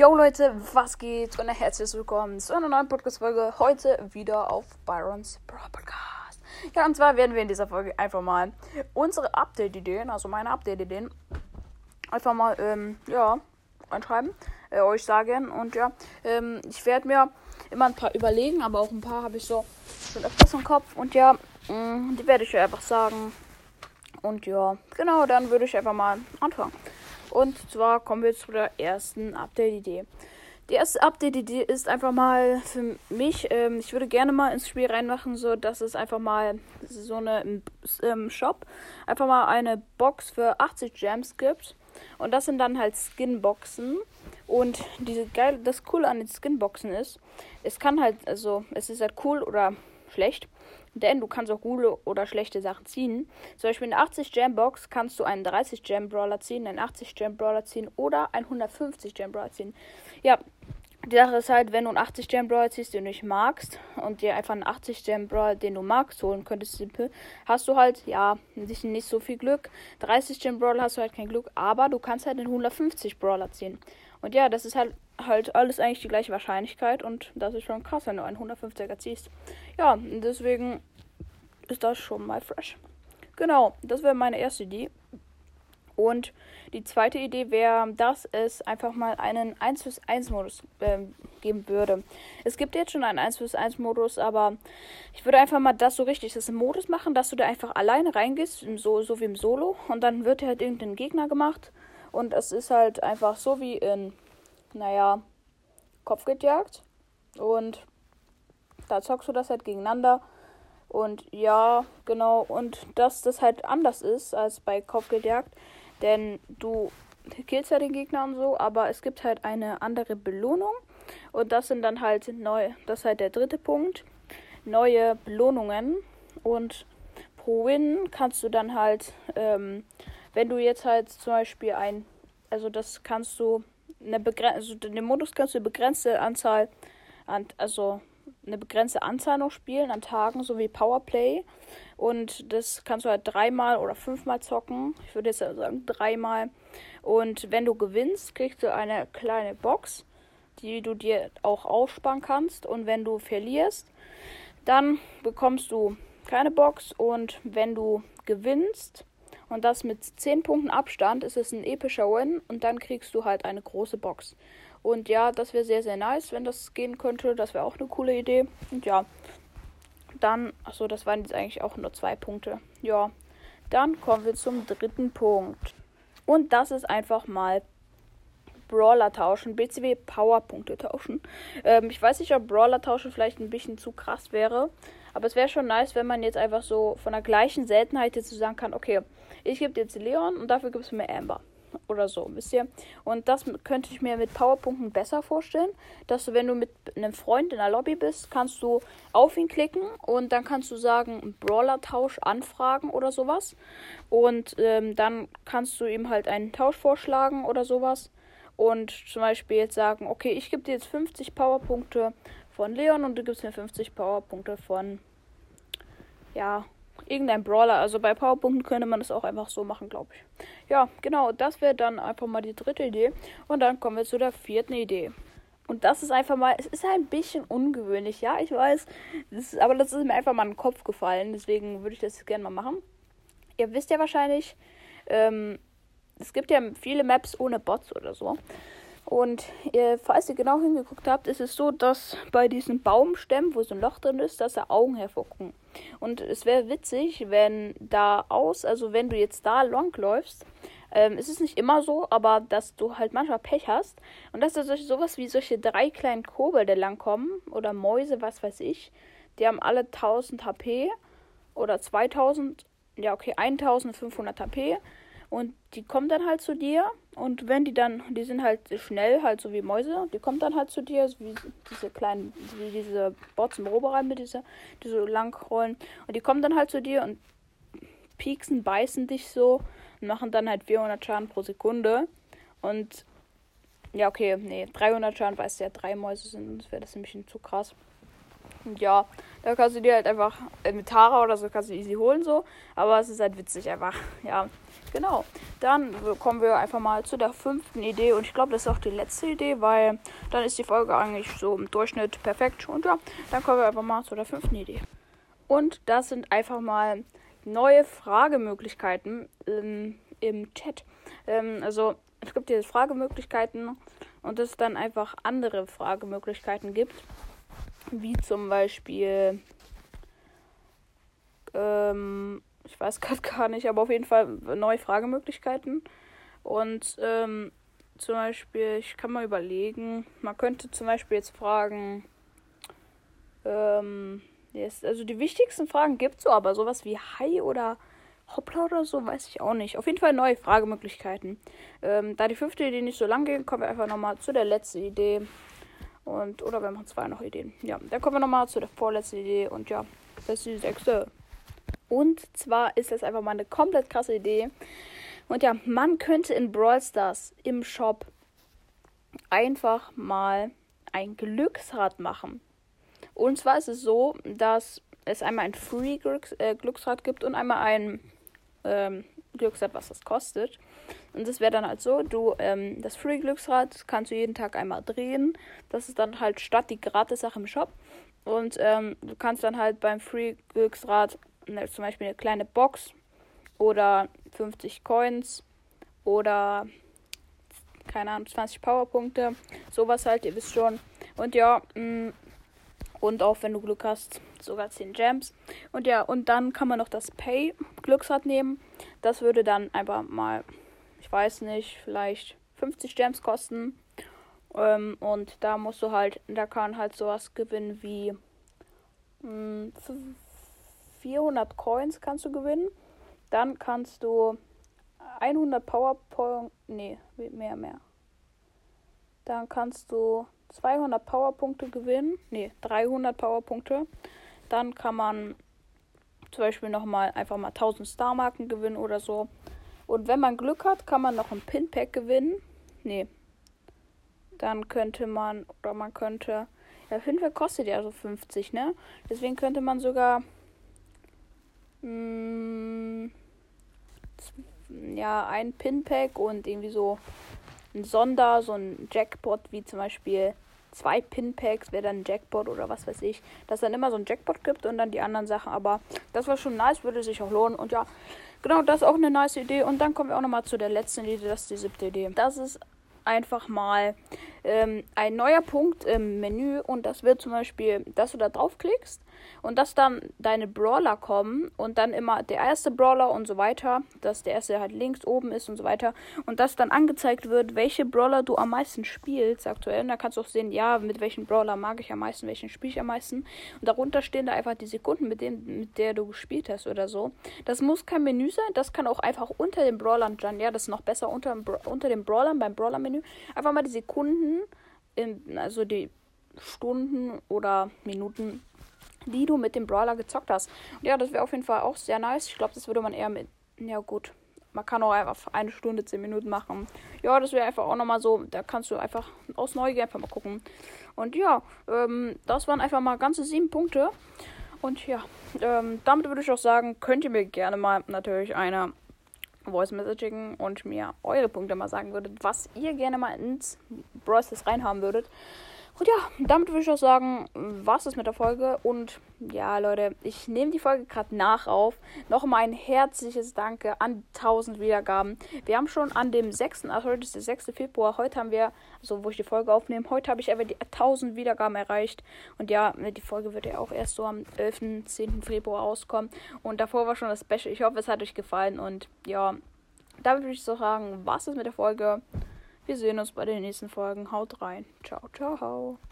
Yo Leute, was geht? Und herzlich willkommen zu einer neuen Podcast-Folge. Heute wieder auf Byrons Bro Podcast. Ja, und zwar werden wir in dieser Folge einfach mal unsere Update-Ideen, also meine Update-Ideen, einfach mal, ähm, ja, einschreiben, äh, euch sagen. Und ja, ähm, ich werde mir immer ein paar überlegen, aber auch ein paar habe ich so schon öfters im Kopf. Und ja, mh, mm, die werde ich euch einfach sagen. Und ja, genau, dann würde ich einfach mal anfangen. Und zwar kommen wir zu der ersten Update-Idee. Die erste Update-Idee ist einfach mal für mich, ähm, ich würde gerne mal ins Spiel reinmachen, so dass es einfach mal so eine ähm, Shop, einfach mal eine Box für 80 Gems gibt. Und das sind dann halt Skinboxen. Und diese geil, das Coole an den Skinboxen ist, es kann halt, also es ist halt cool oder schlecht. Denn du kannst auch gute oder schlechte Sachen ziehen. Zum Beispiel in 80 Gem Box kannst du einen 30 Gem Brawler ziehen, einen 80 Gem Brawler ziehen oder einen 150 Gem Brawler ziehen. Ja, die Sache ist halt, wenn du einen 80 Gem Brawler ziehst, den du nicht magst und dir einfach einen 80 Gem Brawler, den du magst, holen könntest, simpel, hast du halt, ja, nicht, nicht so viel Glück. 30 Gem Brawler hast du halt kein Glück, aber du kannst halt einen 150 Brawler ziehen. Und ja, das ist halt halt alles eigentlich die gleiche Wahrscheinlichkeit und das ist schon krass, wenn du einen 150er ziehst. Ja, deswegen ist das schon mal fresh. Genau, das wäre meine erste Idee. Und die zweite Idee wäre, dass es einfach mal einen 1 vs 1 Modus äh, geben würde. Es gibt jetzt schon einen 1 vs 1 Modus, aber ich würde einfach mal das so richtig, das im Modus machen, dass du da einfach alleine reingehst, so, so wie im Solo. Und dann wird halt irgendein Gegner gemacht. Und es ist halt einfach so wie in naja, Kopfgeldjagd. Und da zockst du das halt gegeneinander. Und ja, genau. Und dass das halt anders ist als bei Kopfgeldjagd. Denn du killst ja den Gegner und so, aber es gibt halt eine andere Belohnung. Und das sind dann halt neu, das ist halt der dritte Punkt. Neue Belohnungen. Und pro Win kannst du dann halt, ähm, wenn du jetzt halt zum Beispiel ein, also das kannst du eine begrenzte, also den Modus kannst du eine begrenzte Anzahl an, also eine begrenzte Anzahl noch spielen an Tagen, so wie Powerplay. Und das kannst du halt dreimal oder fünfmal zocken. Ich würde jetzt sagen dreimal. Und wenn du gewinnst, kriegst du eine kleine Box, die du dir auch aufsparen kannst. Und wenn du verlierst, dann bekommst du keine Box. Und wenn du gewinnst, und das mit 10 Punkten Abstand ist es ein epischer Win und dann kriegst du halt eine große Box. Und ja, das wäre sehr, sehr nice, wenn das gehen könnte. Das wäre auch eine coole Idee. Und ja, dann, achso, das waren jetzt eigentlich auch nur zwei Punkte. Ja, dann kommen wir zum dritten Punkt. Und das ist einfach mal Brawler tauschen, BCW Powerpunkte tauschen. Ähm, ich weiß nicht, ob Brawler tauschen vielleicht ein bisschen zu krass wäre. Aber es wäre schon nice, wenn man jetzt einfach so von der gleichen Seltenheit jetzt so sagen kann, okay, ich gebe dir jetzt Leon und dafür gibst du mir Amber. Oder so, wisst ihr? Und das könnte ich mir mit Powerpunkten besser vorstellen, dass du, wenn du mit einem Freund in der Lobby bist, kannst du auf ihn klicken und dann kannst du sagen, Brawler-Tausch anfragen oder sowas. Und ähm, dann kannst du ihm halt einen Tausch vorschlagen oder sowas. Und zum Beispiel jetzt sagen, okay, ich gebe dir jetzt 50 Powerpunkte von Leon und du gibst mir 50 Powerpunkte von, ja, irgendein Brawler. Also bei Powerpunkten könnte man das auch einfach so machen, glaube ich. Ja, genau, das wäre dann einfach mal die dritte Idee. Und dann kommen wir zu der vierten Idee. Und das ist einfach mal, es ist ein bisschen ungewöhnlich, ja, ich weiß. Das ist, aber das ist mir einfach mal in den Kopf gefallen. Deswegen würde ich das gerne mal machen. Ihr wisst ja wahrscheinlich, ähm, es gibt ja viele Maps ohne Bots oder so. Und äh, falls ihr genau hingeguckt habt, ist es so, dass bei diesen Baumstämmen, wo so ein Loch drin ist, dass da Augen hervorgucken. Und es wäre witzig, wenn da aus, also wenn du jetzt da langläufst, ähm, es ist nicht immer so, aber dass du halt manchmal Pech hast und dass da solche, sowas wie solche drei kleinen Kobolde langkommen oder Mäuse, was weiß ich, die haben alle 1000 HP oder 2000, ja okay, 1500 HP und die kommen dann halt zu dir. Und wenn die dann, die sind halt schnell, halt so wie Mäuse, die kommen dann halt zu dir, so wie diese kleinen, wie diese Bots im Roborein mit dieser, die so lang rollen. Und die kommen dann halt zu dir und pieksen, beißen dich so und machen dann halt 400 Schaden pro Sekunde. Und ja, okay, nee, 300 Schaden, weil es ja drei Mäuse sind, das wäre das nämlich zu krass. Und ja, da kannst du dir halt einfach mit Tara oder so kannst du easy holen so. Aber es ist halt witzig einfach. Ja, genau. Dann kommen wir einfach mal zu der fünften Idee. Und ich glaube, das ist auch die letzte Idee, weil dann ist die Folge eigentlich so im Durchschnitt perfekt. Und ja, dann kommen wir einfach mal zu der fünften Idee. Und das sind einfach mal neue Fragemöglichkeiten ähm, im Chat. Ähm, also es gibt hier Fragemöglichkeiten und es dann einfach andere Fragemöglichkeiten gibt. Wie zum Beispiel, ähm, ich weiß gerade gar nicht, aber auf jeden Fall neue Fragemöglichkeiten. Und ähm, zum Beispiel, ich kann mal überlegen, man könnte zum Beispiel jetzt fragen, ähm, yes, also die wichtigsten Fragen gibt es so, aber sowas wie Hi oder Hoppla oder so, weiß ich auch nicht. Auf jeden Fall neue Fragemöglichkeiten. Ähm, da die fünfte Idee nicht so lang geht, kommen wir einfach nochmal zu der letzten Idee. Und, oder wir machen zwei noch Ideen. Ja, dann kommen wir nochmal zu der vorletzten Idee. Und ja, das ist die sechste. Und zwar ist das einfach mal eine komplett krasse Idee. Und ja, man könnte in Brawl Stars im Shop einfach mal ein Glücksrad machen. Und zwar ist es so, dass es einmal ein Free Glücks äh, Glücksrad gibt und einmal ein ähm, Glücksrad, was das kostet. Und das wäre dann halt so, du, ähm, das Free Glücksrad kannst du jeden Tag einmal drehen. Das ist dann halt statt die Gratis-Sache im Shop. Und ähm, du kannst dann halt beim Free Glücksrad zum Beispiel eine kleine Box oder 50 Coins oder keine Ahnung, 20 Powerpunkte. Sowas halt, ihr wisst schon. Und ja, mm, und auch wenn du Glück hast, sogar 10 Gems. Und ja, und dann kann man noch das Pay Glücksrad nehmen. Das würde dann einfach mal, ich weiß nicht, vielleicht 50 Gems kosten. Ähm, und da musst du halt, da kann halt sowas gewinnen wie mh, hm, 400 Coins kannst du gewinnen. Dann kannst du 100 Powerpoint, nee, mehr, mehr. Dann kannst du 200 Powerpunkte gewinnen. Ne, 300 Powerpunkte. Dann kann man zum Beispiel nochmal einfach mal 1000 Star-Marken gewinnen oder so. Und wenn man Glück hat, kann man noch ein Pin-Pack gewinnen. Ne. Dann könnte man, oder man könnte, ja, Pinpack kostet ja so 50, ne? Deswegen könnte man sogar, mm, ja, ein Pin-Pack und irgendwie so ein Sonder, so ein Jackpot, wie zum Beispiel zwei Pinpacks, wäre dann ein Jackpot oder was weiß ich, dass dann immer so ein Jackpot gibt und dann die anderen Sachen. Aber das war schon nice, würde sich auch lohnen. Und ja, genau, das ist auch eine nice Idee. Und dann kommen wir auch nochmal zu der letzten Idee, das ist die siebte Idee. Das ist einfach mal ähm, ein neuer Punkt im Menü und das wird zum Beispiel, dass du da draufklickst und dass dann deine Brawler kommen und dann immer der erste Brawler und so weiter, dass der erste halt links oben ist und so weiter und dass dann angezeigt wird, welche Brawler du am meisten spielst aktuell. Und da kannst du auch sehen, ja, mit welchen Brawler mag ich am meisten, welchen spiele ich am meisten. Und darunter stehen da einfach die Sekunden, mit denen, mit der du gespielt hast oder so. Das muss kein Menü sein, das kann auch einfach unter den Brawlern dann, ja, das ist noch besser unter, unter den Brawlern beim Brawler-Menü. Einfach mal die Sekunden, in, also die Stunden oder Minuten die du mit dem Brawler gezockt hast. Und ja, das wäre auf jeden Fall auch sehr nice. Ich glaube, das würde man eher mit. Ja, gut. Man kann auch einfach eine Stunde, zehn Minuten machen. Ja, das wäre einfach auch nochmal so. Da kannst du einfach aus Neugier einfach mal gucken. Und ja, ähm, das waren einfach mal ganze sieben Punkte. Und ja, ähm, damit würde ich auch sagen, könnt ihr mir gerne mal natürlich eine Voice Messaging und mir eure Punkte mal sagen würdet, was ihr gerne mal ins Brawl reinhaben würdet. Und ja, damit würde ich auch sagen, was ist mit der Folge. Und ja, Leute, ich nehme die Folge gerade nach auf. Nochmal ein herzliches Danke an 1000 Wiedergaben. Wir haben schon an dem 6., also heute ist der 6. Februar, heute haben wir, also wo ich die Folge aufnehme, heute habe ich einfach die 1000 Wiedergaben erreicht. Und ja, die Folge wird ja auch erst so am 11., 10. Februar rauskommen. Und davor war schon das Special. Ich hoffe, es hat euch gefallen. Und ja, damit würde ich so sagen, was ist mit der Folge. Wir sehen uns bei den nächsten Folgen. Haut rein. Ciao, ciao.